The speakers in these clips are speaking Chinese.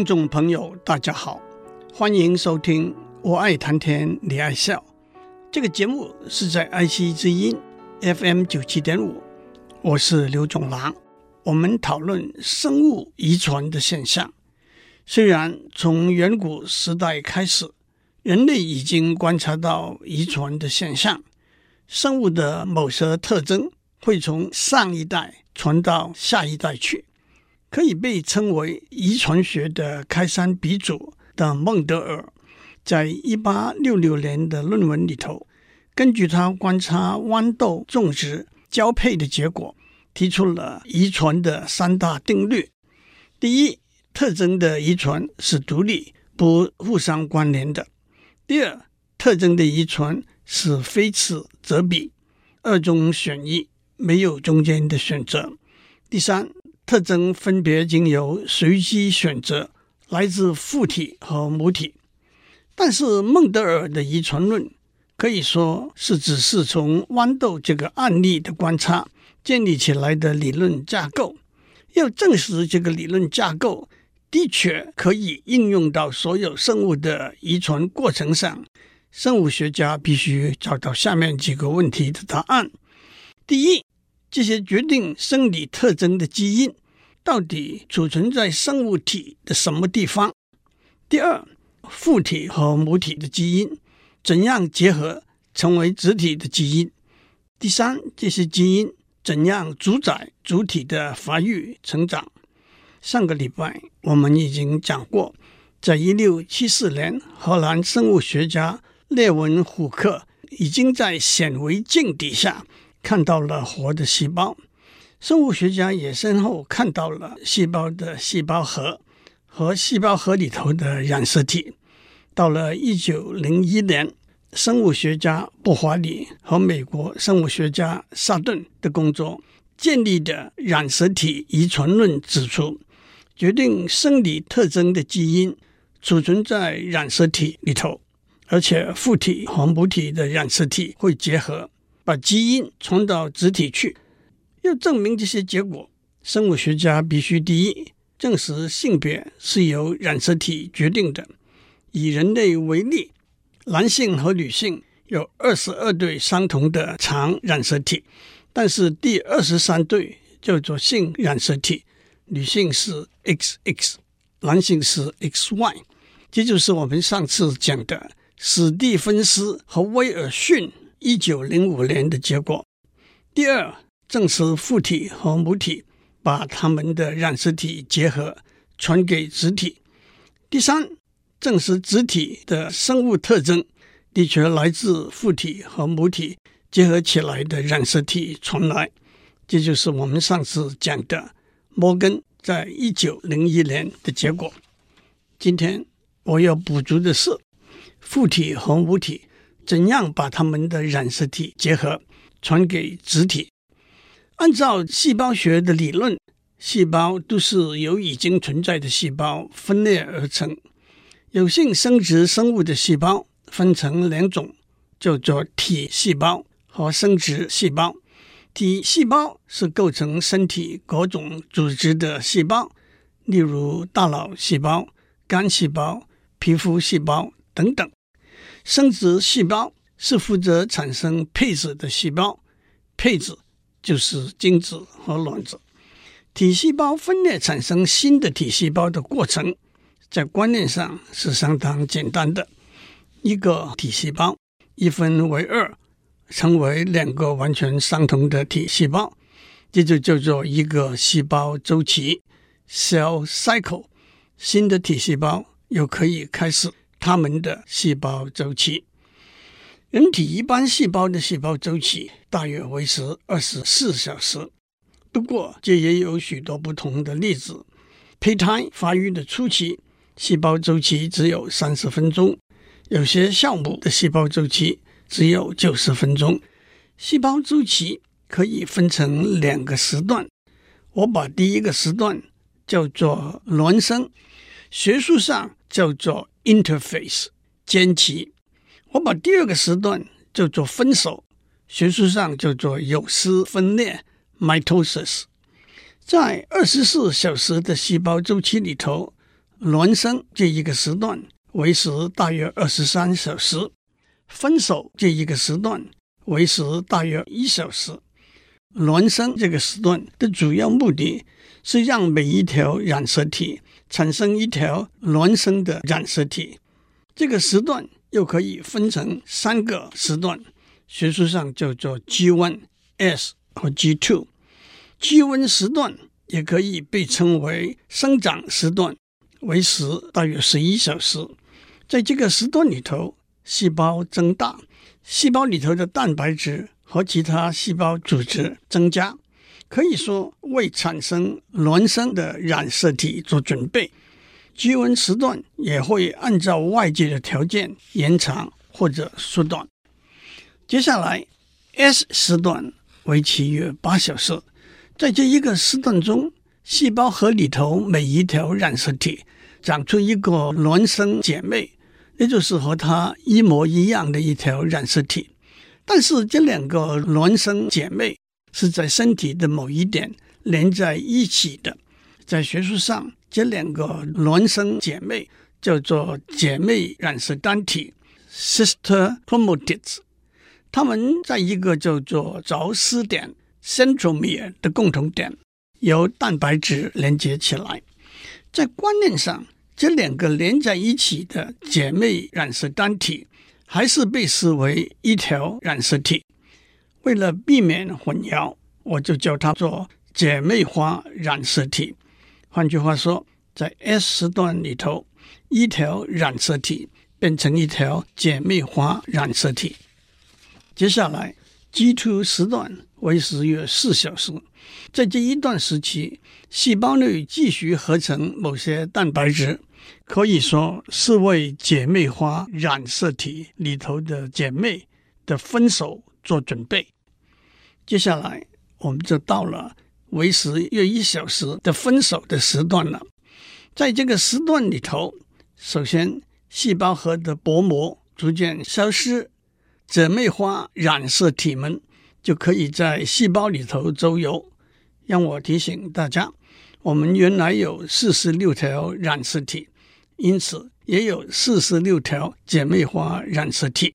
听众朋友，大家好，欢迎收听《我爱谈天，你爱笑》这个节目是在爱惜之音 FM 九七点五，我是刘总郎。我们讨论生物遗传的现象。虽然从远古时代开始，人类已经观察到遗传的现象，生物的某些特征会从上一代传到下一代去。可以被称为遗传学的开山鼻祖的孟德尔，在一八六六年的论文里头，根据他观察豌豆种植交配的结果，提出了遗传的三大定律：第一，特征的遗传是独立不互相关联的；第二，特征的遗传是非此则彼，二中选一，没有中间的选择；第三。特征分别经由随机选择，来自父体和母体。但是孟德尔的遗传论可以说是只是从豌豆这个案例的观察建立起来的理论架构。要证实这个理论架构的确可以应用到所有生物的遗传过程上，生物学家必须找到下面几个问题的答案：第一，这些决定生理特征的基因。到底储存在生物体的什么地方？第二，父体和母体的基因怎样结合成为子体的基因？第三，这些基因怎样主宰主体的发育成长？上个礼拜我们已经讲过，在一六七四年，荷兰生物学家列文虎克已经在显微镜底下看到了活的细胞。生物学家也先后看到了细胞的细胞核和细胞核里头的染色体。到了一九零一年，生物学家布华里和美国生物学家萨顿的工作建立的染色体遗传论指出，决定生理特征的基因储存在染色体里头，而且父体和母体的染色体会结合，把基因传到子体去。要证明这些结果，生物学家必须第一证实性别是由染色体决定的。以人类为例，男性和女性有二十二对相同的长染色体，但是第二十三对叫做性染色体，女性是 XX，男性是 XY。这就是我们上次讲的史蒂芬斯和威尔逊一九零五年的结果。第二。证实父体和母体把他们的染色体结合传给子体。第三，证实子体的生物特征的确来自父体和母体结合起来的染色体传来。这就是我们上次讲的摩根在一九零一年的结果。今天我要补足的是，父体和母体怎样把他们的染色体结合传给子体。按照细胞学的理论，细胞都是由已经存在的细胞分裂而成。有性生殖生物的细胞分成两种，叫做体细胞和生殖细胞。体细胞是构成身体各种组织的细胞，例如大脑细胞、肝细胞、皮肤细胞等等。生殖细胞是负责产生配子的细胞，配子。就是精子和卵子，体细胞分裂产生新的体细胞的过程，在观念上是相当简单的。一个体细胞一分为二，成为两个完全相同的体细胞，这就叫做一个细胞周期 （cell cycle）。新的体细胞又可以开始它们的细胞周期。人体一般细胞的细胞周期大约维持二十四小时，不过这也有许多不同的例子。胚胎发育的初期，细胞周期只有三十分钟；有些酵母的细胞周期只有九十分钟。细胞周期可以分成两个时段，我把第一个时段叫做孪生，学术上叫做 interphase 间期。我把第二个时段叫做分手，学术上叫做有丝分裂 （mitosis）。在二十四小时的细胞周期里头，孪生这一个时段维持大约二十三小时，分手这一个时段维持大约一小时。孪生这个时段的主要目的是让每一条染色体产生一条孪生的染色体。这个时段又可以分成三个时段，学术上叫做 G1、S 和 G2。G1 时段也可以被称为生长时段。维持大约十一小时，在这个时段里头，细胞增大，细胞里头的蛋白质和其他细胞组织增加，可以说为产生孪生的染色体做准备。G1 时段也会按照外界的条件延长或者缩短。接下来 S 时段为期约八小时，在这一个时段中，细胞核里头每一条染色体长出一个孪生姐妹，也就是和它一模一样的一条染色体。但是这两个孪生姐妹是在身体的某一点连在一起的。在学术上，这两个孪生姐妹叫做姐妹染色单体 （sister chromatids）。它们在一个叫做着丝点 （centromere） 的共同点。由蛋白质连接起来，在观念上，这两个连在一起的姐妹染色单体还是被视为一条染色体。为了避免混淆，我就叫它做姐妹花染色体。换句话说，在 S 时段里头，一条染色体变成一条姐妹花染色体。接下来，G2 时段维持约四小时。在这一段时期，细胞内继续合成某些蛋白质，可以说是为姐妹花染色体里头的姐妹的分手做准备。接下来，我们就到了维持约一小时的分手的时段了。在这个时段里头，首先细胞核的薄膜逐渐消失，姐妹花染色体们就可以在细胞里头周游。让我提醒大家，我们原来有四十六条染色体，因此也有四十六条姐妹花染色体。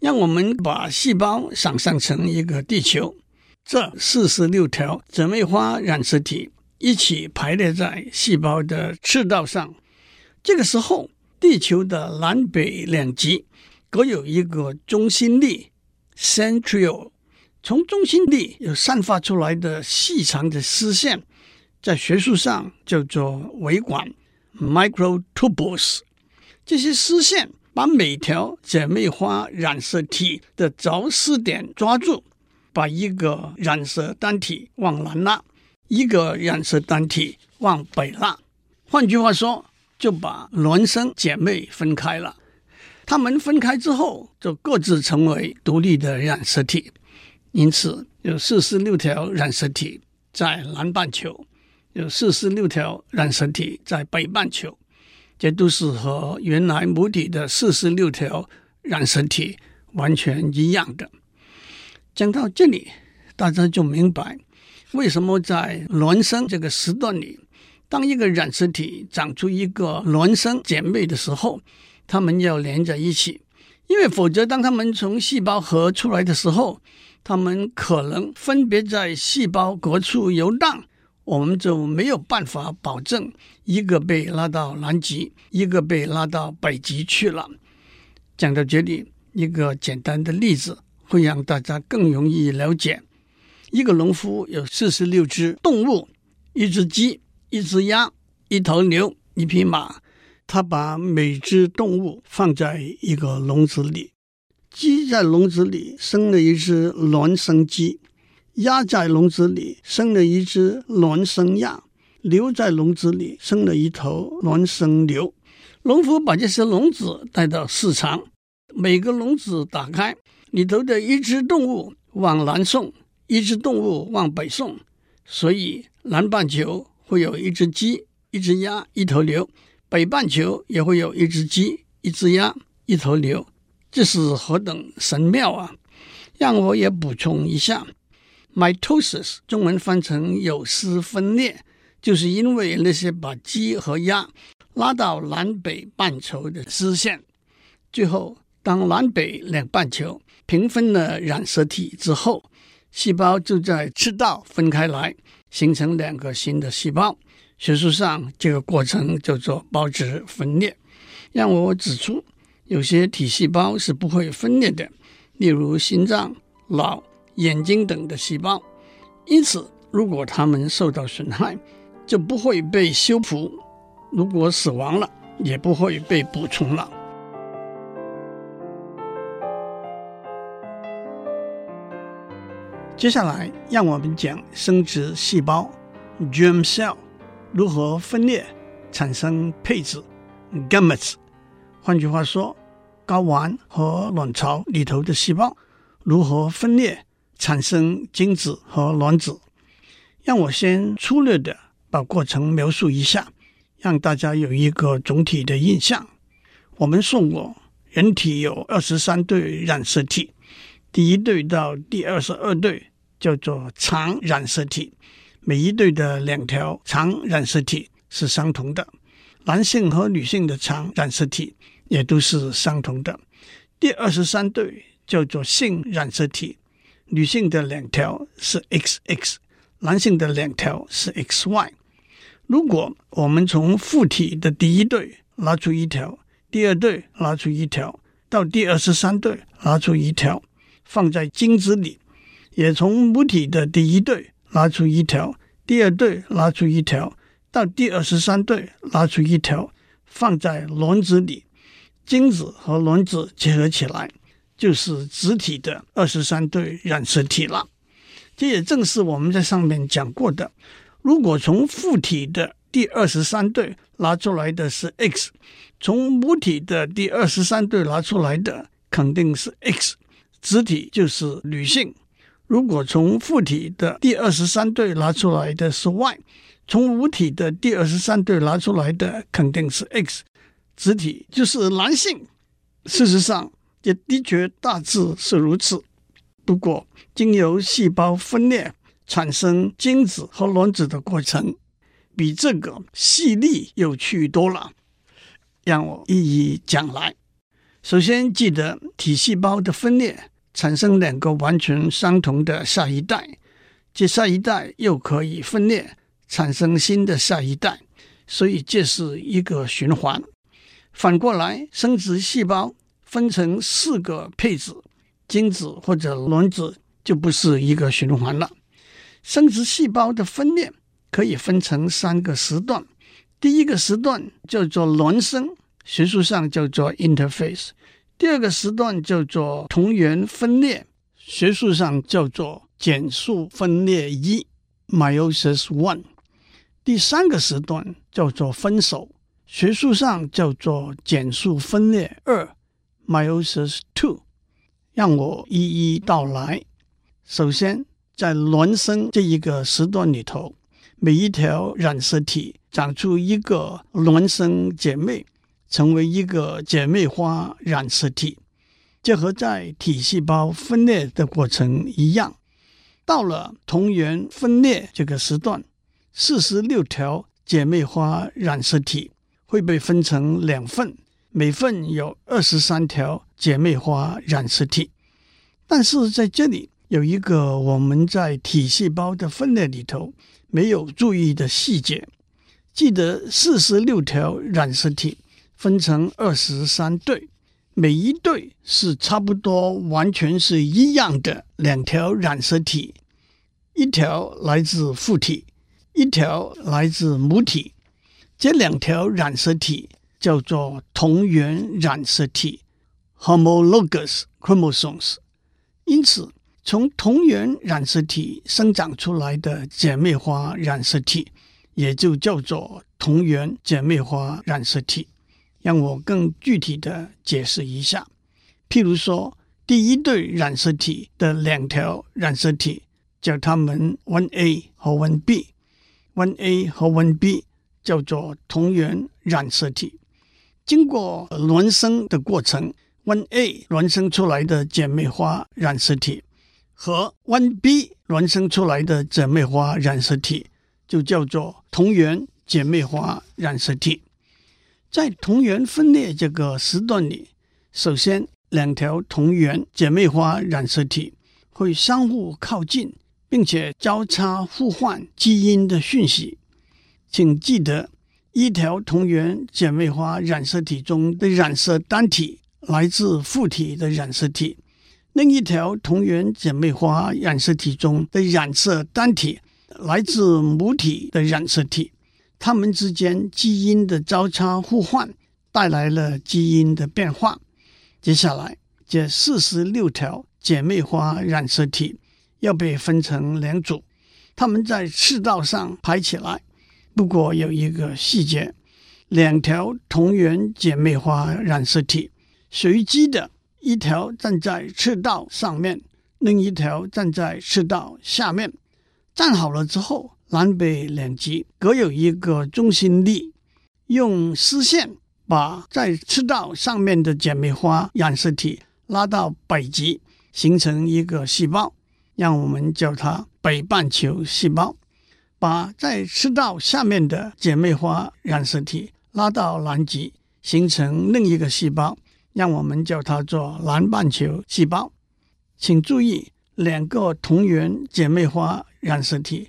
让我们把细胞想象成一个地球，这四十六条姐妹花染色体一起排列在细胞的赤道上。这个时候，地球的南北两极各有一个中心力 （centriole）。从中心力有散发出来的细长的丝线，在学术上叫做微管 （microtubules）。这些丝线把每条姐妹花染色体的着丝点抓住，把一个染色单体往南拉，一个染色单体往北拉。换句话说，就把孪生姐妹分开了。它们分开之后，就各自成为独立的染色体。因此，有四十六条染色体在南半球，有四十六条染色体在北半球，这都是和原来母体的四十六条染色体完全一样的。讲到这里，大家就明白为什么在孪生这个时段里，当一个染色体长出一个孪生姐妹的时候，它们要连在一起，因为否则，当它们从细胞核出来的时候，它们可能分别在细胞各处游荡，我们就没有办法保证一个被拉到南极，一个被拉到北极去了。讲到这里，一个简单的例子会让大家更容易了解：一个农夫有四十六只动物，一只鸡，一只鸭，一头牛，一匹马。他把每只动物放在一个笼子里。鸡在笼子里生了一只孪生鸡，鸭在笼子里生了一只孪生鸭，牛在笼子里生了一头孪生牛。农夫把这些笼子带到市场，每个笼子打开，里头的一只动物往南送，一只动物往北送，所以南半球会有一只鸡、一只鸭、一头牛，北半球也会有一只鸡、一只鸭、一头牛。这是何等神妙啊！让我也补充一下，mitosis 中文翻成有丝分裂，就是因为那些把鸡和鸭拉到南北半球的丝线。最后，当南北两半球平分了染色体之后，细胞就在赤道分开来，形成两个新的细胞。学术上，这个过程叫做胞质分裂。让我指出，有些体细胞是不会分裂的，例如心脏、脑、眼睛等的细胞。因此，如果它们受到损害，就不会被修复；如果死亡了，也不会被补充了。接下来，让我们讲生殖细胞，GEM cell。如何分裂产生配子 gametes？换句话说，睾丸和卵巢里头的细胞如何分裂产生精子和卵子？让我先粗略的把过程描述一下，让大家有一个总体的印象。我们说过，人体有二十三对染色体，第一对到第二十二对叫做常染色体。每一对的两条常染色体是相同的，男性和女性的常染色体也都是相同的。第二十三对叫做性染色体，女性的两条是 XX，男性的两条是 XY。如果我们从父体的第一对拿出一条，第二对拿出一条，到第二十三对拿出一条，放在精子里，也从母体的第一对。拿出一条，第二对拿出一条，到第二十三对拿出一条，放在卵子里，精子和卵子结合起来，就是子体的二十三对染色体了。这也正是我们在上面讲过的，如果从父体的第二十三对拿出来的是 X，从母体的第二十三对拿出来的肯定是 X，子体就是女性。如果从父体的第二十三对拿出来的是 Y，从母体的第二十三对拿出来的肯定是 X，子体就是男性。事实上，也的确大致是如此。不过，经由细胞分裂产生精子和卵子的过程，比这个细腻有趣多了。让我一一讲来。首先，记得体细胞的分裂。产生两个完全相同的下一代，这下一代又可以分裂产生新的下一代，所以这是一个循环。反过来，生殖细胞分成四个配子，精子或者卵子就不是一个循环了。生殖细胞的分裂可以分成三个时段，第一个时段叫做卵生，学术上叫做 interphase。第二个时段叫做同源分裂，学术上叫做减数分裂一 （meiosis one）。第三个时段叫做分手，学术上叫做减数分裂二 （meiosis two）。让我一一道来。首先，在孪生这一个时段里头，每一条染色体长出一个孪生姐妹。成为一个姐妹花染色体，就和在体细胞分裂的过程一样。到了同源分裂这个时段，四十六条姐妹花染色体会被分成两份，每份有二十三条姐妹花染色体。但是在这里有一个我们在体细胞的分裂里头没有注意的细节，记得四十六条染色体。分成二十三对，每一对是差不多完全是一样的两条染色体，一条来自父体，一条来自母体。这两条染色体叫做同源染色体 （homologous chromosomes）。因此，从同源染色体生长出来的姐妹花染色体，也就叫做同源姐妹花染色体。让我更具体的解释一下，譬如说，第一对染色体的两条染色体叫它们 one A 和 one B，one A 和 one B 叫做同源染色体。经过孪生的过程，one A 孪生出来的姐妹花染色体和 one B 孪生出来的姐妹花染色体就叫做同源姐妹花染色体。在同源分裂这个时段里，首先两条同源姐妹花染色体会相互靠近，并且交叉互换基因的讯息。请记得，一条同源姐妹花染色体中的染色单体来自父体的染色体。另一条同源姐妹花染色体中的染色单体来自母体的染色体，它们之间基因的交叉互换带来了基因的变化。接下来，这四十六条姐妹花染色体要被分成两组，它们在赤道上排起来。不过有一个细节，两条同源姐妹花染色体随机的。一条站在赤道上面，另一条站在赤道下面。站好了之后，南北两极各有一个中心力，用丝线把在赤道上面的姐妹花染色体拉到北极，形成一个细胞，让我们叫它北半球细胞；把在赤道下面的姐妹花染色体拉到南极，形成另一个细胞。让我们叫它做南半球细胞。请注意，两个同源姐妹花染色体，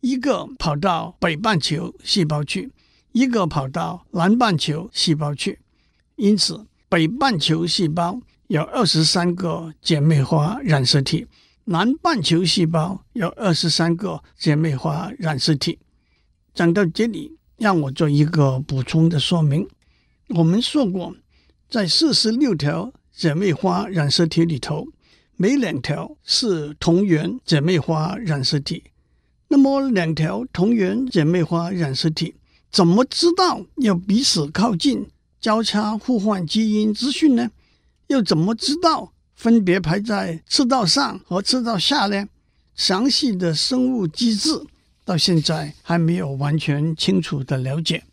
一个跑到北半球细胞去，一个跑到南半球细胞去。因此，北半球细胞有二十三个姐妹花染色体，南半球细胞有二十三个姐妹花染色体。讲到这里，让我做一个补充的说明。我们说过。在四十六条姐妹花染色体里头，每两条是同源姐妹花染色体。那么，两条同源姐妹花染色体怎么知道要彼此靠近、交叉互换基因资讯呢？又怎么知道分别排在赤道上和赤道下呢？详细的生物机制到现在还没有完全清楚的了解。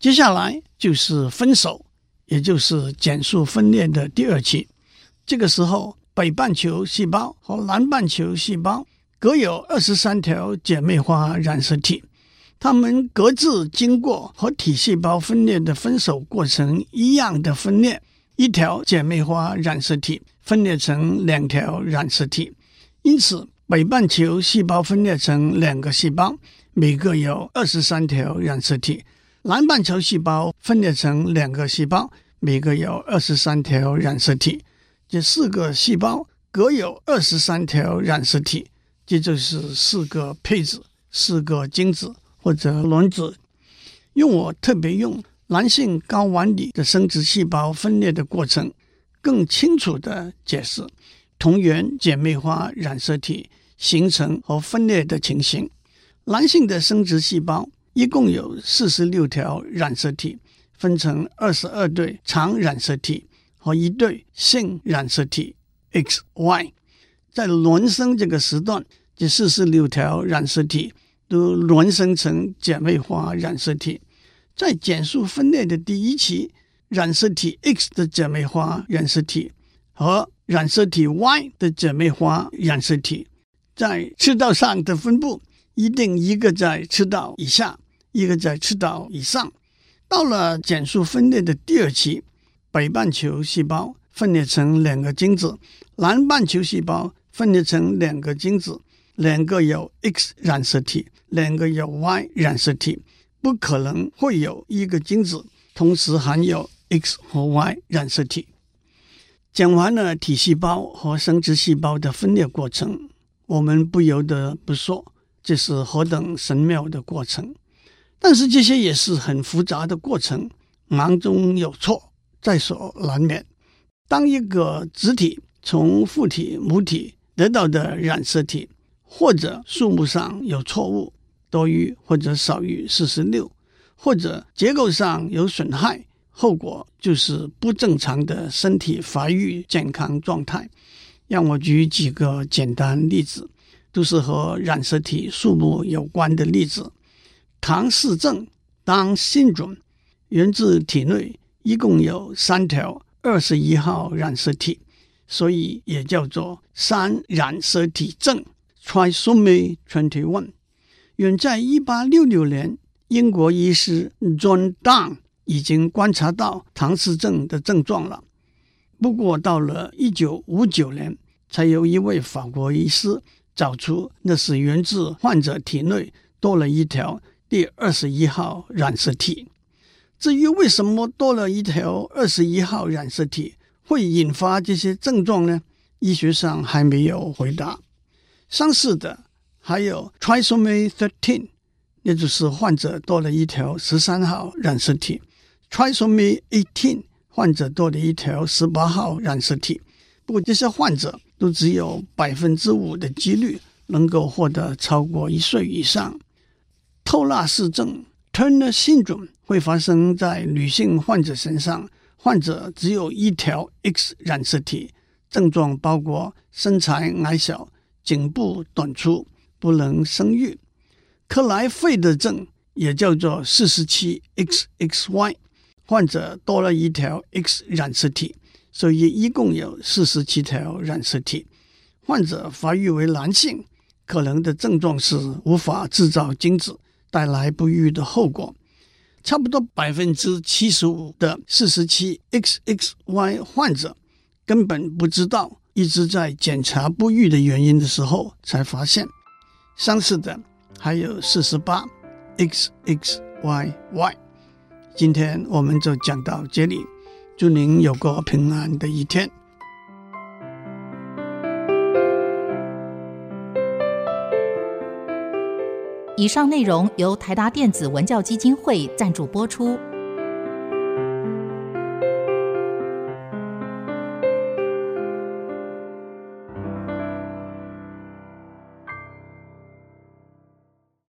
接下来就是分手。也就是减数分裂的第二期，这个时候北半球细胞和南半球细胞各有二十三条姐妹花染色体，它们各自经过和体细胞分裂的分手过程一样的分裂，一条姐妹花染色体分裂成两条染色体，因此北半球细胞分裂成两个细胞，每个有二十三条染色体。南半球细胞分裂成两个细胞，每个有二十三条染色体。这四个细胞各有二十三条染色体，这就是四个配子、四个精子或者卵子。用我特别用男性睾丸里的生殖细胞分裂的过程，更清楚地解释同源姐妹花染色体形成和分裂的情形。男性的生殖细胞。一共有四十六条染色体，分成二十二对长染色体和一对性染色体 X、Y。在卵生这个时段，这四十六条染色体都卵生成姐妹花染色体。在减数分裂的第一期，染色体 X 的姐妹花染色体和染色体 Y 的姐妹花染色体在赤道上的分布，一定一个在赤道以下。一个在赤道以上，到了减数分裂的第二期，北半球细胞分裂成两个精子，南半球细胞分裂成两个精子，两个有 X 染色体，两个有 Y 染色体，不可能会有一个精子同时含有 X 和 Y 染色体。讲完了体细胞和生殖细胞的分裂过程，我们不由得不说，这是何等神妙的过程。但是这些也是很复杂的过程，忙中有错，在所难免。当一个子体从父体、母体得到的染色体，或者数目上有错误，多于或者少于四十六，或者结构上有损害，后果就是不正常的身体发育健康状态。让我举几个简单例子，都是和染色体数目有关的例子。唐氏症 （Down syndrome） 源自体内一共有三条二十一号染色体，所以也叫做三染色体症 （Trisomy twenty one）。远在一八六六年，英国医师 John Down 已经观察到唐氏症的症状了。不过到了一九五九年，才有一位法国医师找出那是源自患者体内多了一条第二十一号染色体。至于为什么多了一条二十一号染色体会引发这些症状呢？医学上还没有回答。相似的还有 trisomy thirteen，也就是患者多了一条十三号染色体；trisomy eighteen，患者多了一条十八号染色体。不过这些患者都只有百分之五的几率能够活得超过一岁以上。透纳氏症 （Turner syndrome）。会发生在女性患者身上，患者只有一条 X 染色体，症状包括身材矮小、颈部短粗、不能生育。克莱费德症也叫做四十七 XXY，患者多了一条 X 染色体，所以一共有四十七条染色体。患者发育为男性，可能的症状是无法制造精子，带来不育的后果。差不多百分之七十五的四十七 XXY 患者根本不知道，一直在检查不育的原因的时候才发现。相似的还有四十八 XXYY。今天我们就讲到这里，祝您有个平安的一天。以上内容由台达电子文教基金会赞助播出。